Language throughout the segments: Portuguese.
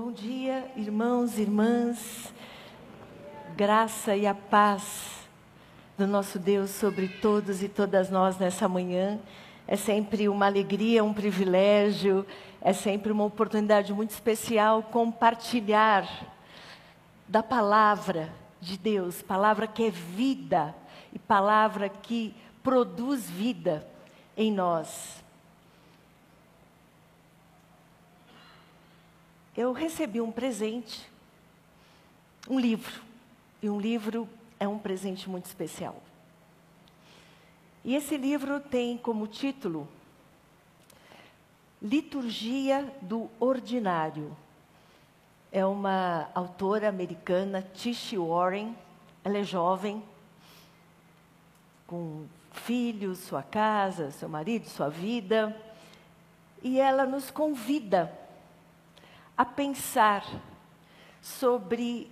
Bom dia, irmãos e irmãs. Graça e a paz do nosso Deus sobre todos e todas nós nessa manhã. É sempre uma alegria, um privilégio, é sempre uma oportunidade muito especial compartilhar da palavra de Deus, palavra que é vida e palavra que produz vida em nós. Eu recebi um presente, um livro, e um livro é um presente muito especial. E esse livro tem como título Liturgia do Ordinário. É uma autora americana, Tish Warren. Ela é jovem, com filhos, sua casa, seu marido, sua vida. E ela nos convida a pensar sobre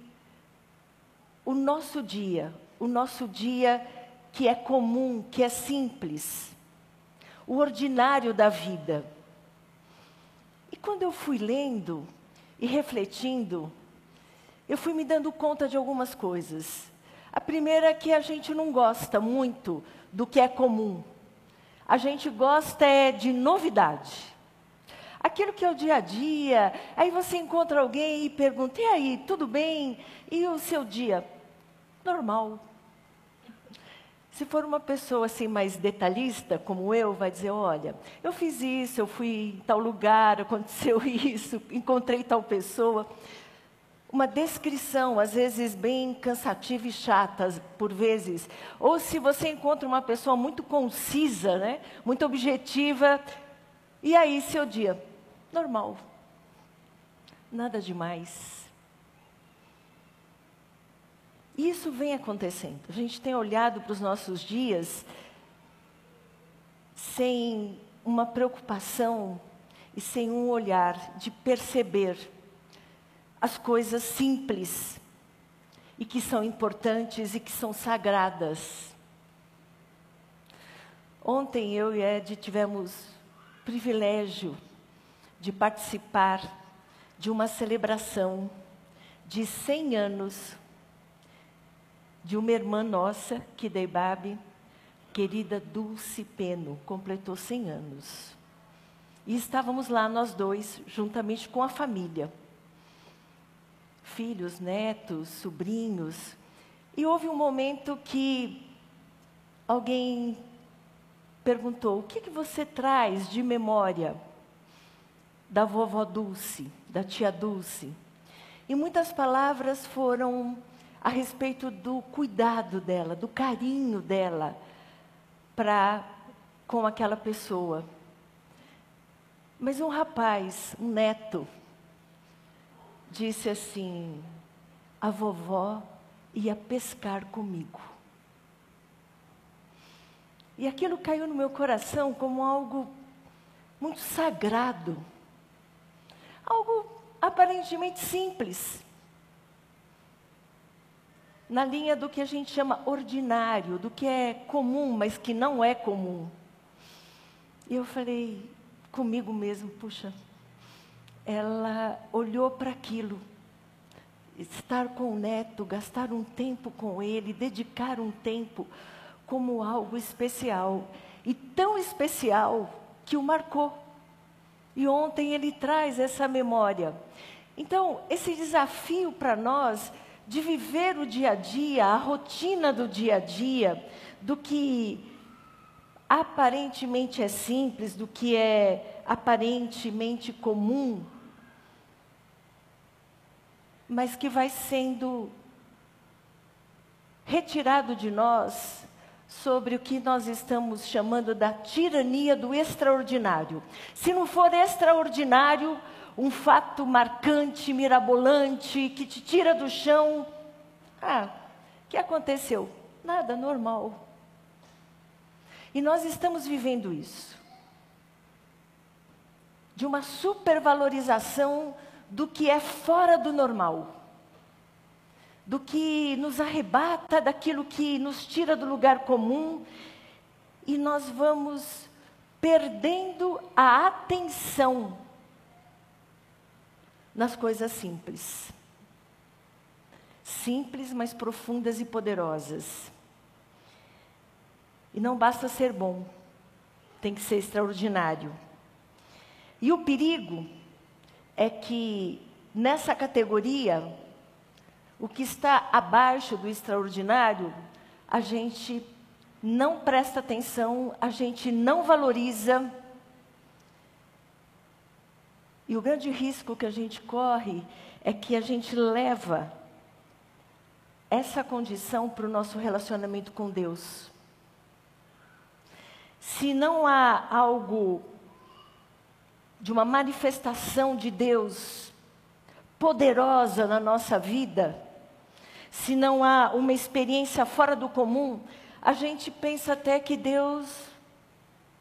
o nosso dia, o nosso dia que é comum, que é simples, o ordinário da vida. E quando eu fui lendo e refletindo, eu fui me dando conta de algumas coisas. A primeira é que a gente não gosta muito do que é comum. A gente gosta é de novidade aquilo que é o dia a dia. Aí você encontra alguém e pergunta: e aí, tudo bem? E o seu dia? Normal. Se for uma pessoa assim mais detalhista, como eu, vai dizer: olha, eu fiz isso, eu fui em tal lugar, aconteceu isso, encontrei tal pessoa. Uma descrição, às vezes bem cansativa e chata, por vezes. Ou se você encontra uma pessoa muito concisa, né? muito objetiva, e aí, seu dia? Normal. Nada demais. Isso vem acontecendo. A gente tem olhado para os nossos dias sem uma preocupação e sem um olhar de perceber as coisas simples e que são importantes e que são sagradas. Ontem eu e Ed tivemos privilégio de participar de uma celebração de 100 anos de uma irmã nossa, Kideibabe, querida Dulce Peno, completou 100 anos. E estávamos lá nós dois, juntamente com a família. Filhos, netos, sobrinhos. E houve um momento que alguém perguntou: O que, que você traz de memória? Da vovó Dulce, da tia Dulce. E muitas palavras foram a respeito do cuidado dela, do carinho dela para com aquela pessoa. Mas um rapaz, um neto, disse assim: a vovó ia pescar comigo. E aquilo caiu no meu coração como algo muito sagrado. Algo aparentemente simples. Na linha do que a gente chama ordinário, do que é comum, mas que não é comum. E eu falei comigo mesmo, puxa, ela olhou para aquilo. Estar com o neto, gastar um tempo com ele, dedicar um tempo como algo especial. E tão especial que o marcou. E ontem ele traz essa memória. Então, esse desafio para nós de viver o dia a dia, a rotina do dia a dia, do que aparentemente é simples, do que é aparentemente comum, mas que vai sendo retirado de nós sobre o que nós estamos chamando da tirania do extraordinário. Se não for extraordinário, um fato marcante, mirabolante, que te tira do chão, ah, o que aconteceu? Nada, normal. E nós estamos vivendo isso. De uma supervalorização do que é fora do normal do que nos arrebata, daquilo que nos tira do lugar comum, e nós vamos perdendo a atenção nas coisas simples. Simples, mas profundas e poderosas. E não basta ser bom, tem que ser extraordinário. E o perigo é que nessa categoria, o que está abaixo do extraordinário, a gente não presta atenção, a gente não valoriza. E o grande risco que a gente corre é que a gente leva essa condição para o nosso relacionamento com Deus. Se não há algo de uma manifestação de Deus poderosa na nossa vida, se não há uma experiência fora do comum, a gente pensa até que Deus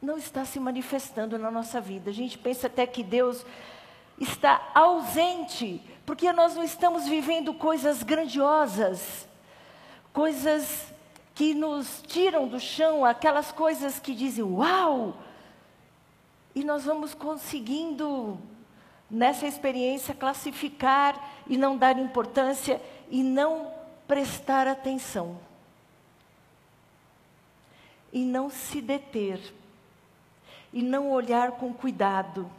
não está se manifestando na nossa vida. A gente pensa até que Deus está ausente, porque nós não estamos vivendo coisas grandiosas, coisas que nos tiram do chão, aquelas coisas que dizem uau! E nós vamos conseguindo, nessa experiência, classificar e não dar importância e não prestar atenção. E não se deter. E não olhar com cuidado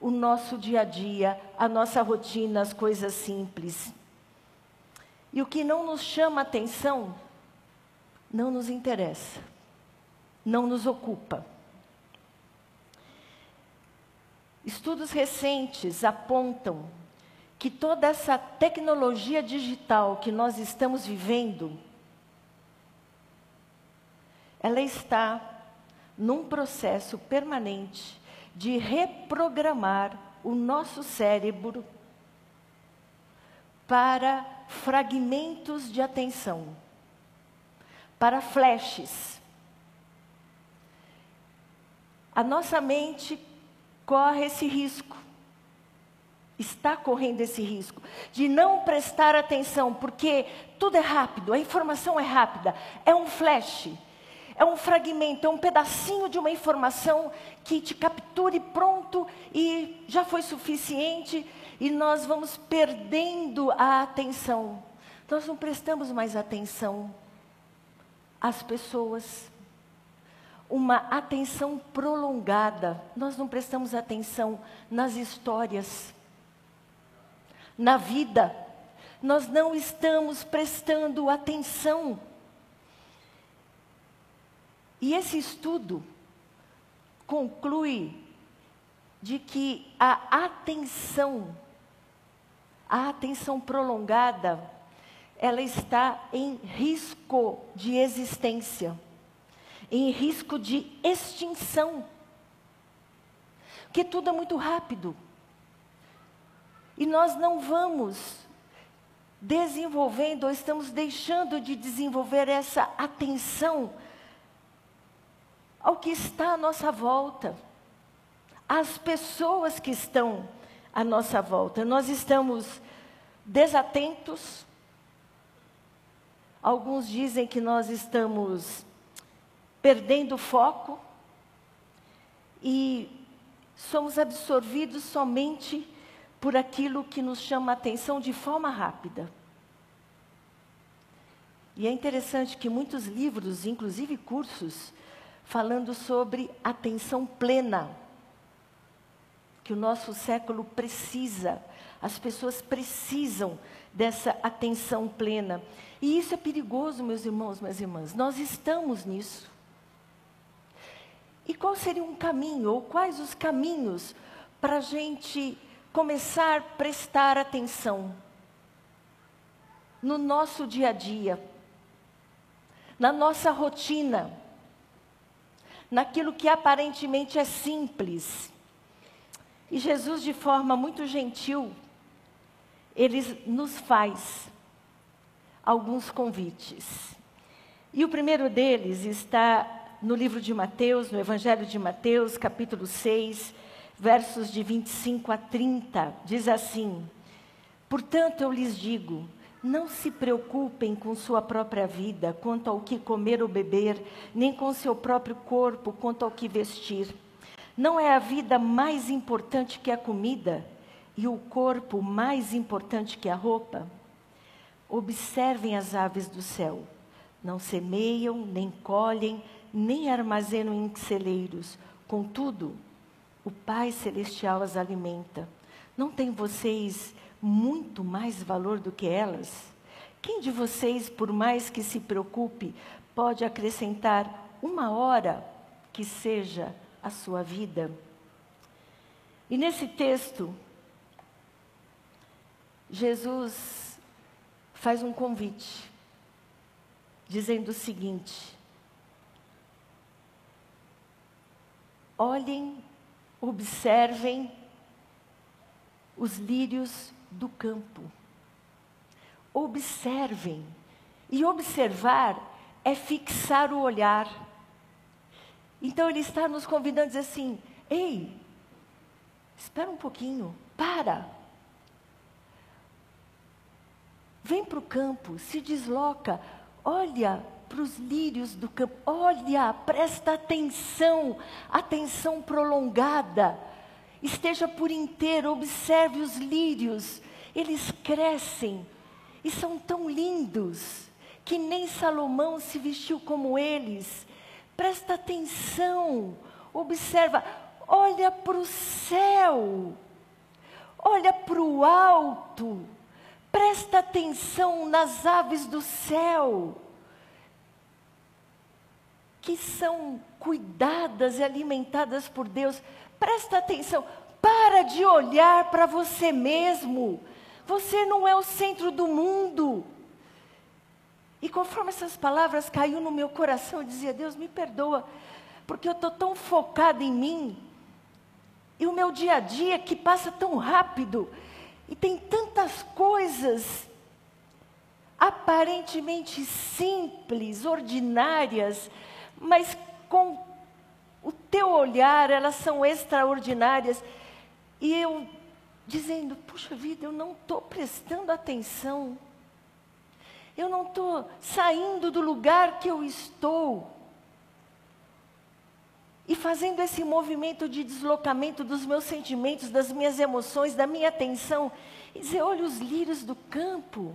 o nosso dia a dia, a nossa rotina, as coisas simples. E o que não nos chama atenção, não nos interessa, não nos ocupa. Estudos recentes apontam que toda essa tecnologia digital que nós estamos vivendo, ela está num processo permanente de reprogramar o nosso cérebro para fragmentos de atenção, para flashes. A nossa mente corre esse risco, está correndo esse risco de não prestar atenção, porque tudo é rápido, a informação é rápida, é um flash é um fragmento, é um pedacinho de uma informação que te capture pronto e já foi suficiente e nós vamos perdendo a atenção. Nós não prestamos mais atenção às pessoas. Uma atenção prolongada. Nós não prestamos atenção nas histórias, na vida. Nós não estamos prestando atenção e esse estudo conclui de que a atenção, a atenção prolongada, ela está em risco de existência, em risco de extinção. Porque tudo é muito rápido. E nós não vamos desenvolvendo, ou estamos deixando de desenvolver essa atenção ao que está à nossa volta, às pessoas que estão à nossa volta. Nós estamos desatentos. Alguns dizem que nós estamos perdendo foco e somos absorvidos somente por aquilo que nos chama a atenção de forma rápida. E é interessante que muitos livros, inclusive cursos, falando sobre atenção plena, que o nosso século precisa, as pessoas precisam dessa atenção plena. E isso é perigoso, meus irmãos, minhas irmãs. Nós estamos nisso. E qual seria um caminho, ou quais os caminhos para a gente começar a prestar atenção no nosso dia a dia, na nossa rotina? naquilo que aparentemente é simples. E Jesus, de forma muito gentil, ele nos faz alguns convites. E o primeiro deles está no livro de Mateus, no Evangelho de Mateus, capítulo 6, versos de 25 a 30. Diz assim: Portanto, eu lhes digo, não se preocupem com sua própria vida, quanto ao que comer ou beber, nem com seu próprio corpo, quanto ao que vestir. Não é a vida mais importante que a comida, e o corpo mais importante que a roupa? Observem as aves do céu. Não semeiam, nem colhem, nem armazenam em celeiros. Contudo, o Pai Celestial as alimenta. Não tem vocês muito mais valor do que elas? Quem de vocês, por mais que se preocupe, pode acrescentar uma hora que seja a sua vida? E nesse texto, Jesus faz um convite, dizendo o seguinte: olhem, observem os lírios do campo. Observem. E observar é fixar o olhar. Então ele está nos convidando a dizer assim: ei, espera um pouquinho, para. Vem para o campo, se desloca, olha para os lírios do campo, olha, presta atenção, atenção prolongada. Esteja por inteiro, observe os lírios, eles crescem e são tão lindos que nem Salomão se vestiu como eles. Presta atenção, observa, olha para o céu, olha para o alto, presta atenção nas aves do céu, que são cuidadas e alimentadas por Deus. Presta atenção, para de olhar para você mesmo. Você não é o centro do mundo. E conforme essas palavras caiu no meu coração, eu dizia: Deus, me perdoa, porque eu estou tão focada em mim. E o meu dia a dia que passa tão rápido. E tem tantas coisas aparentemente simples, ordinárias, mas com o teu olhar elas são extraordinárias. E eu dizendo: puxa vida, eu não estou prestando atenção, eu não estou saindo do lugar que eu estou. E fazendo esse movimento de deslocamento dos meus sentimentos, das minhas emoções, da minha atenção, e dizer: olha os lírios do campo.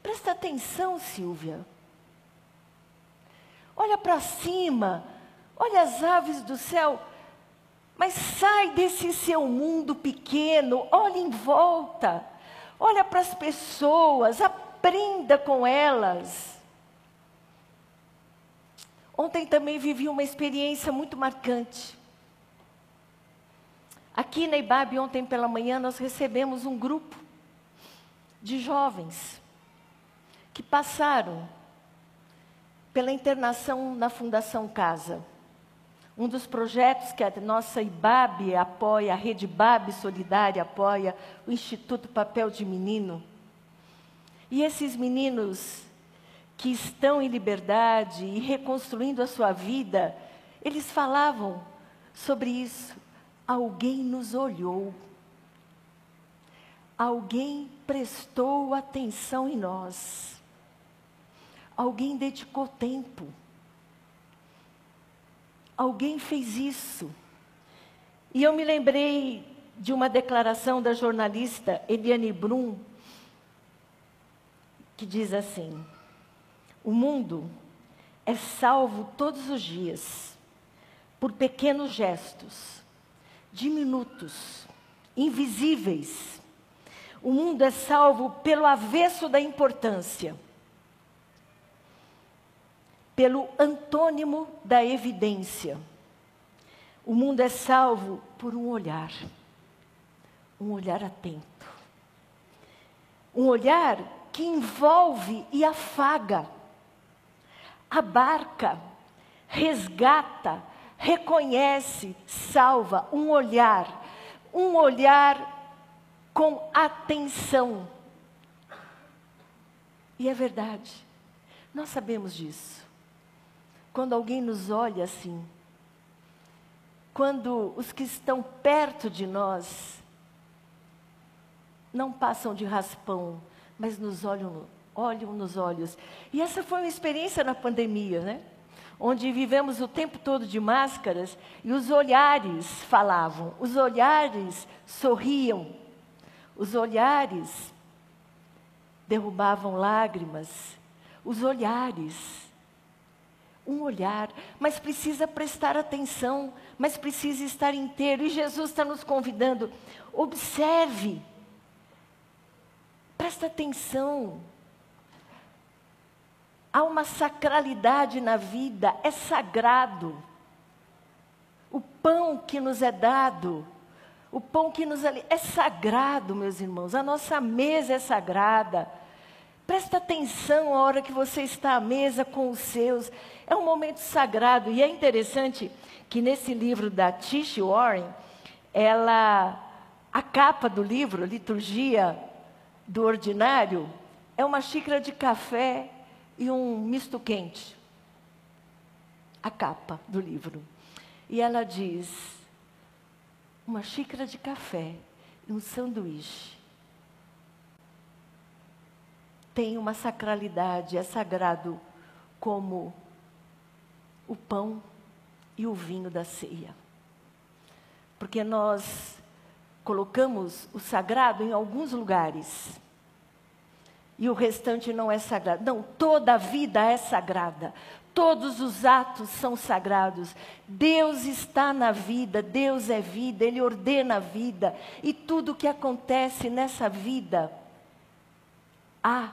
Presta atenção, Silvia. Olha para cima, olha as aves do céu. Mas sai desse seu mundo pequeno, olha em volta, olha para as pessoas, aprenda com elas. Ontem também vivi uma experiência muito marcante. Aqui na IBAB, ontem pela manhã, nós recebemos um grupo de jovens que passaram pela internação na Fundação Casa. Um dos projetos que a nossa IBAB apoia, a Rede IBAB Solidária apoia, o Instituto Papel de Menino. E esses meninos que estão em liberdade e reconstruindo a sua vida, eles falavam sobre isso. Alguém nos olhou. Alguém prestou atenção em nós. Alguém dedicou tempo. Alguém fez isso. E eu me lembrei de uma declaração da jornalista Eliane Brum, que diz assim: O mundo é salvo todos os dias por pequenos gestos, diminutos, invisíveis. O mundo é salvo pelo avesso da importância pelo antônimo da evidência. O mundo é salvo por um olhar, um olhar atento. Um olhar que envolve e afaga, abarca, resgata, reconhece, salva. Um olhar, um olhar com atenção. E é verdade, nós sabemos disso quando alguém nos olha assim, quando os que estão perto de nós não passam de raspão, mas nos olham, olham nos olhos. E essa foi uma experiência na pandemia, né? onde vivemos o tempo todo de máscaras e os olhares falavam, os olhares sorriam, os olhares derrubavam lágrimas, os olhares. Um olhar, mas precisa prestar atenção, mas precisa estar inteiro. E Jesus está nos convidando, observe, presta atenção. Há uma sacralidade na vida, é sagrado. O pão que nos é dado, o pão que nos é sagrado, meus irmãos. A nossa mesa é sagrada. Presta atenção a hora que você está à mesa com os seus. É um momento sagrado. E é interessante que nesse livro da Tish Warren, ela, a capa do livro, Liturgia do Ordinário, é uma xícara de café e um misto quente. A capa do livro. E ela diz: uma xícara de café e um sanduíche tem uma sacralidade, é sagrado como o pão e o vinho da ceia. Porque nós colocamos o sagrado em alguns lugares e o restante não é sagrado. Não, toda a vida é sagrada. Todos os atos são sagrados. Deus está na vida, Deus é vida, Ele ordena a vida. E tudo que acontece nessa vida, há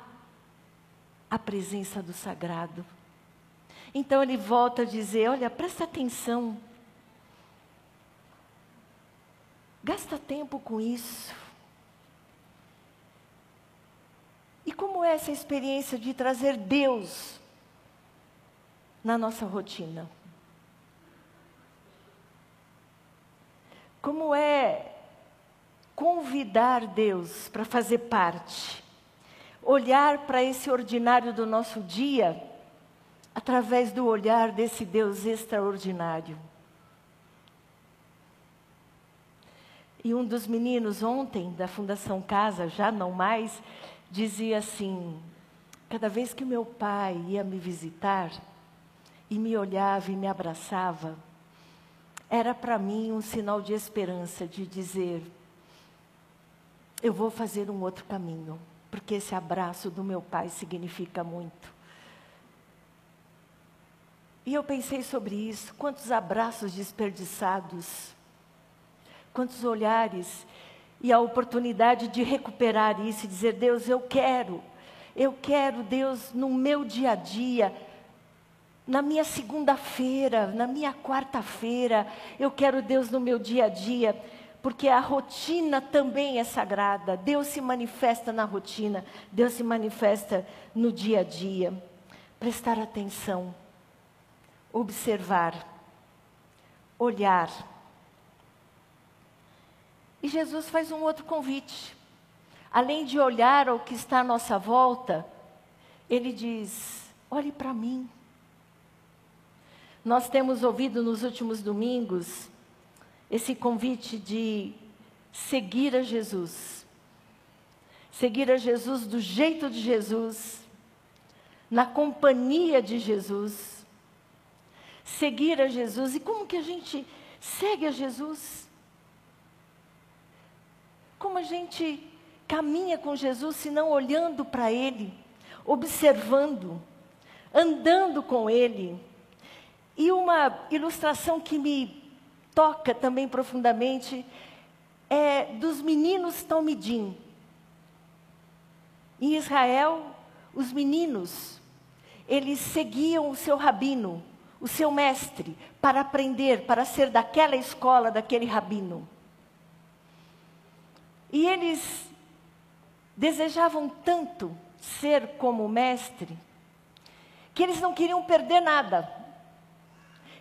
a presença do sagrado. Então ele volta a dizer: olha, presta atenção. Gasta tempo com isso. E como é essa experiência de trazer Deus na nossa rotina? Como é convidar Deus para fazer parte? Olhar para esse ordinário do nosso dia através do olhar desse Deus extraordinário. E um dos meninos ontem da Fundação Casa, já não mais, dizia assim: cada vez que meu pai ia me visitar e me olhava e me abraçava, era para mim um sinal de esperança, de dizer: eu vou fazer um outro caminho porque esse abraço do meu pai significa muito. E eu pensei sobre isso, quantos abraços desperdiçados, quantos olhares, e a oportunidade de recuperar isso e dizer: Deus, eu quero, eu quero, Deus, no meu dia a dia, na minha segunda-feira, na minha quarta-feira, eu quero, Deus, no meu dia a dia porque a rotina também é sagrada. Deus se manifesta na rotina, Deus se manifesta no dia a dia. Prestar atenção, observar, olhar. E Jesus faz um outro convite. Além de olhar ao que está à nossa volta, ele diz: olhe para mim. Nós temos ouvido nos últimos domingos esse convite de seguir a Jesus. Seguir a Jesus do jeito de Jesus, na companhia de Jesus. Seguir a Jesus. E como que a gente segue a Jesus? Como a gente caminha com Jesus se não olhando para Ele, observando, andando com Ele? E uma ilustração que me toca também profundamente é dos meninos Talmidim. Em Israel, os meninos, eles seguiam o seu rabino, o seu mestre, para aprender, para ser daquela escola, daquele rabino. E eles desejavam tanto ser como o mestre, que eles não queriam perder nada.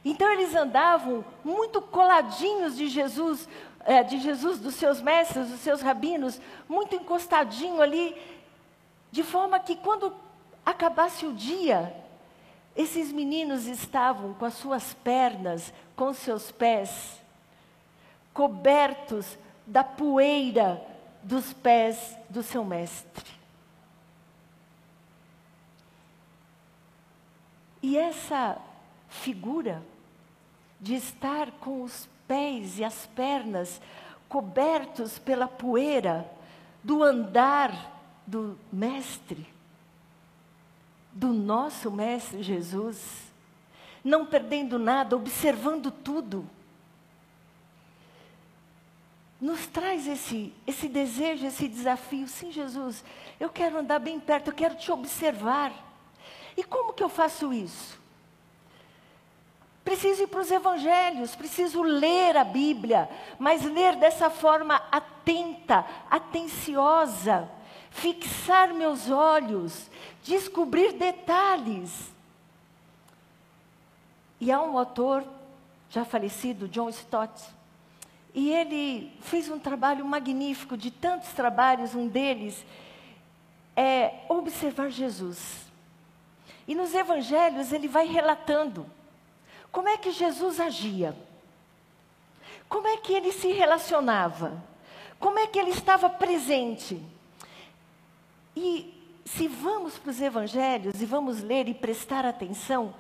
Então eles andavam muito coladinhos de Jesus, é, de Jesus, dos seus mestres, dos seus rabinos, muito encostadinho ali, de forma que quando acabasse o dia, esses meninos estavam com as suas pernas, com seus pés, cobertos da poeira dos pés do seu mestre. E essa figura de estar com os pés e as pernas cobertos pela poeira do andar do Mestre, do nosso Mestre Jesus, não perdendo nada, observando tudo. Nos traz esse, esse desejo, esse desafio. Sim, Jesus, eu quero andar bem perto, eu quero te observar. E como que eu faço isso? Preciso ir para os evangelhos, preciso ler a Bíblia, mas ler dessa forma atenta, atenciosa, fixar meus olhos, descobrir detalhes. E há um autor já falecido, John Stott, e ele fez um trabalho magnífico, de tantos trabalhos, um deles é observar Jesus. E nos evangelhos ele vai relatando como é que Jesus agia? Como é que ele se relacionava? Como é que ele estava presente? E se vamos para os evangelhos e vamos ler e prestar atenção,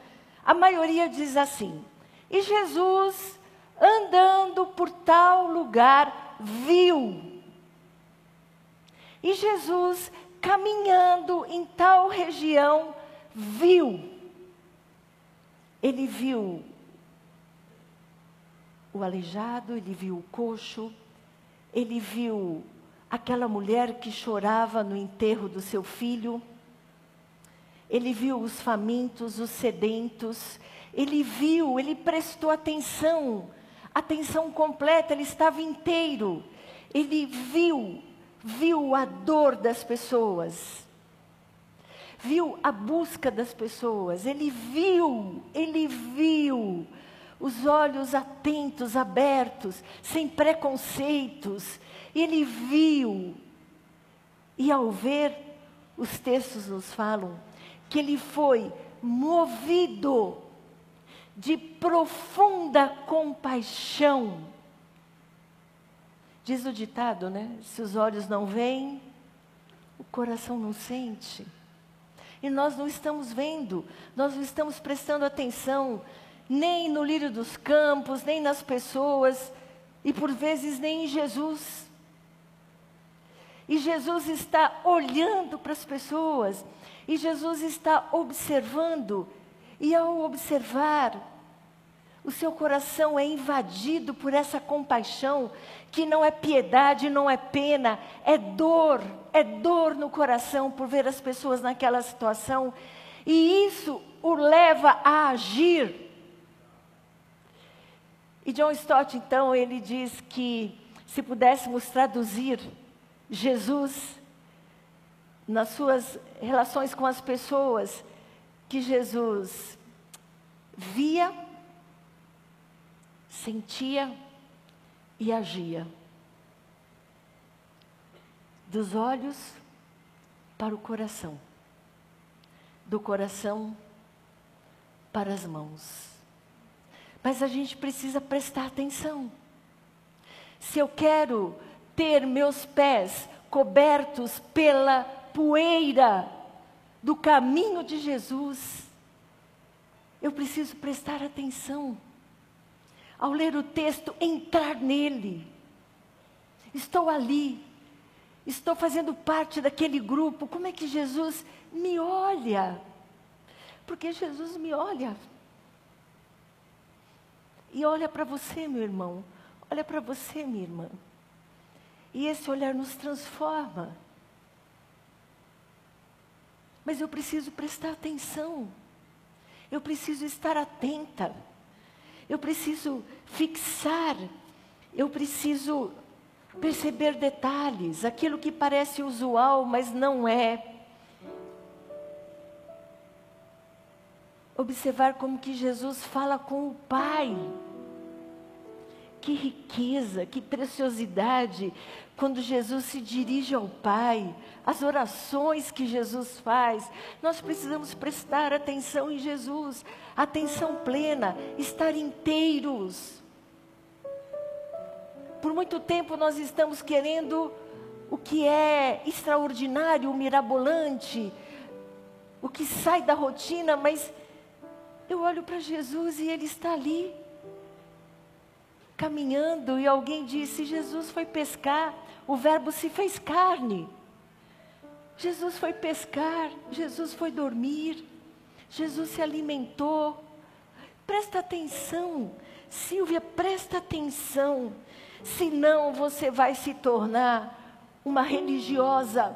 a maioria diz assim: e Jesus, andando por tal lugar, viu. E Jesus, caminhando em tal região, viu ele viu o aleijado, ele viu o coxo, ele viu aquela mulher que chorava no enterro do seu filho, ele viu os famintos, os sedentos, ele viu, ele prestou atenção, atenção completa, ele estava inteiro, ele viu, viu a dor das pessoas viu a busca das pessoas, ele viu, ele viu os olhos atentos, abertos, sem preconceitos, ele viu. E ao ver, os textos nos falam que ele foi movido de profunda compaixão. Diz o ditado, né? Se os olhos não veem, o coração não sente e nós não estamos vendo, nós não estamos prestando atenção nem no lírio dos campos, nem nas pessoas e por vezes nem em Jesus. E Jesus está olhando para as pessoas, e Jesus está observando, e ao observar, o seu coração é invadido por essa compaixão, que não é piedade, não é pena, é dor é dor no coração por ver as pessoas naquela situação, e isso o leva a agir. E John Stott, então, ele diz que se pudéssemos traduzir Jesus nas suas relações com as pessoas, que Jesus via, sentia e agia dos olhos para o coração, do coração para as mãos. Mas a gente precisa prestar atenção. Se eu quero ter meus pés cobertos pela poeira do caminho de Jesus, eu preciso prestar atenção. Ao ler o texto, entrar nele. Estou ali, estou fazendo parte daquele grupo, como é que Jesus me olha? Porque Jesus me olha. E olha para você, meu irmão, olha para você, minha irmã. E esse olhar nos transforma. Mas eu preciso prestar atenção. Eu preciso estar atenta. Eu preciso fixar. Eu preciso perceber detalhes, aquilo que parece usual, mas não é. Observar como que Jesus fala com o Pai. Que riqueza, que preciosidade quando Jesus se dirige ao Pai, as orações que Jesus faz. Nós precisamos prestar atenção em Jesus, atenção plena, estar inteiros por muito tempo nós estamos querendo o que é extraordinário, mirabolante, o que sai da rotina, mas eu olho para Jesus e ele está ali, caminhando, e alguém disse: Jesus foi pescar, o Verbo se fez carne. Jesus foi pescar, Jesus foi dormir, Jesus se alimentou. Presta atenção, Silvia, presta atenção, senão você vai se tornar uma religiosa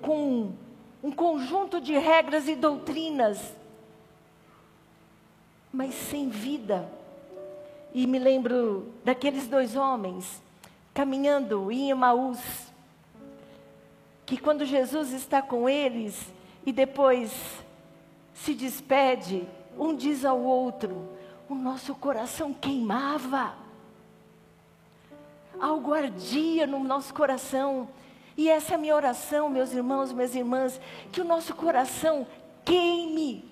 com um conjunto de regras e doutrinas, mas sem vida. E me lembro daqueles dois homens caminhando em Emaús, que quando Jesus está com eles e depois se despede, um diz ao outro: o nosso coração queimava, algo ardia no nosso coração. E essa é a minha oração, meus irmãos, minhas irmãs, que o nosso coração queime,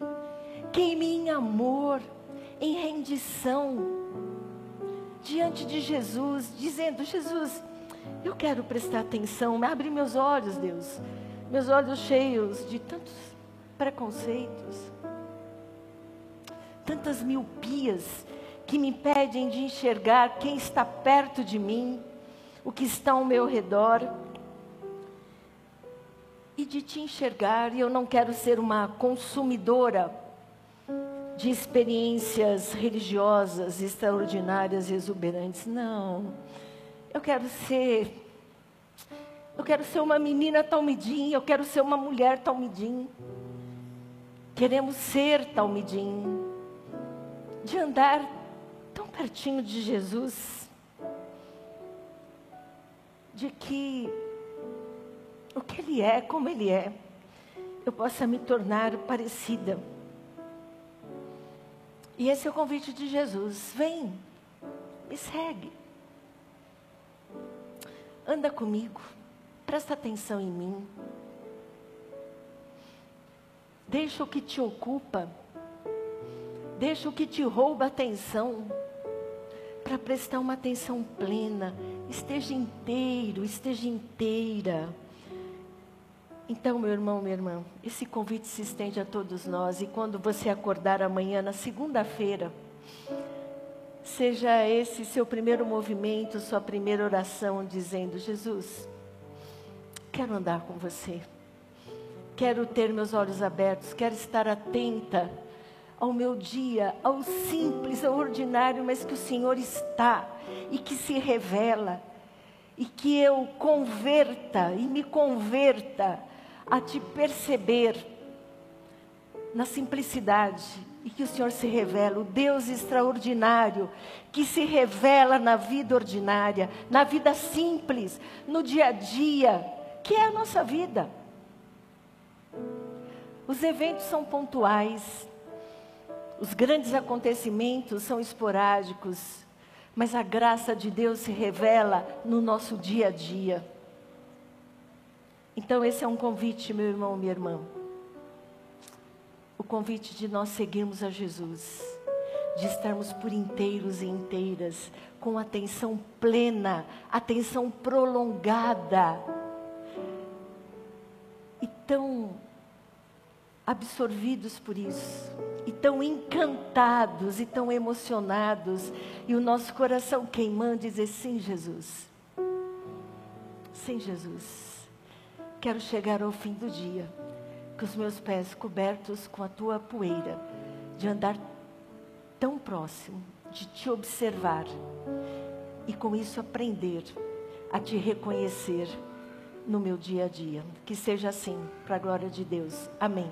queime em amor, em rendição, diante de Jesus, dizendo: Jesus, eu quero prestar atenção, abre meus olhos, Deus, meus olhos cheios de tantos preconceitos, tantas miopias que me impedem de enxergar quem está perto de mim, o que está ao meu redor e de te enxergar, e eu não quero ser uma consumidora de experiências religiosas extraordinárias e exuberantes. Não. Eu quero ser eu quero ser uma menina talmidim, eu quero ser uma mulher talmidim. Queremos ser talmidim. De andar pertinho de Jesus. De que o que Ele é, como Ele é, eu possa me tornar parecida. E esse é o convite de Jesus: vem, me segue, anda comigo, presta atenção em mim. Deixa o que te ocupa, deixa o que te rouba atenção, para prestar uma atenção plena. Esteja inteiro, esteja inteira então, meu irmão, minha irmã, esse convite se estende a todos nós. E quando você acordar amanhã, na segunda-feira, seja esse seu primeiro movimento, sua primeira oração, dizendo: Jesus, quero andar com você. Quero ter meus olhos abertos, quero estar atenta ao meu dia, ao simples, ao ordinário, mas que o Senhor está e que se revela, e que eu converta e me converta a te perceber na simplicidade e que o Senhor se revela, o Deus extraordinário que se revela na vida ordinária, na vida simples, no dia a dia, que é a nossa vida. Os eventos são pontuais, os grandes acontecimentos são esporádicos, mas a graça de Deus se revela no nosso dia a dia. Então, esse é um convite, meu irmão, minha irmã. O convite de nós seguirmos a Jesus, de estarmos por inteiros e inteiras, com atenção plena, atenção prolongada, e tão absorvidos por isso, e tão encantados e tão emocionados, e o nosso coração queimando, dizer: sim, Jesus. Sim, Jesus quero chegar ao fim do dia, com os meus pés cobertos com a tua poeira, de andar tão próximo, de te observar e com isso aprender a te reconhecer no meu dia a dia. Que seja assim, para a glória de Deus. Amém.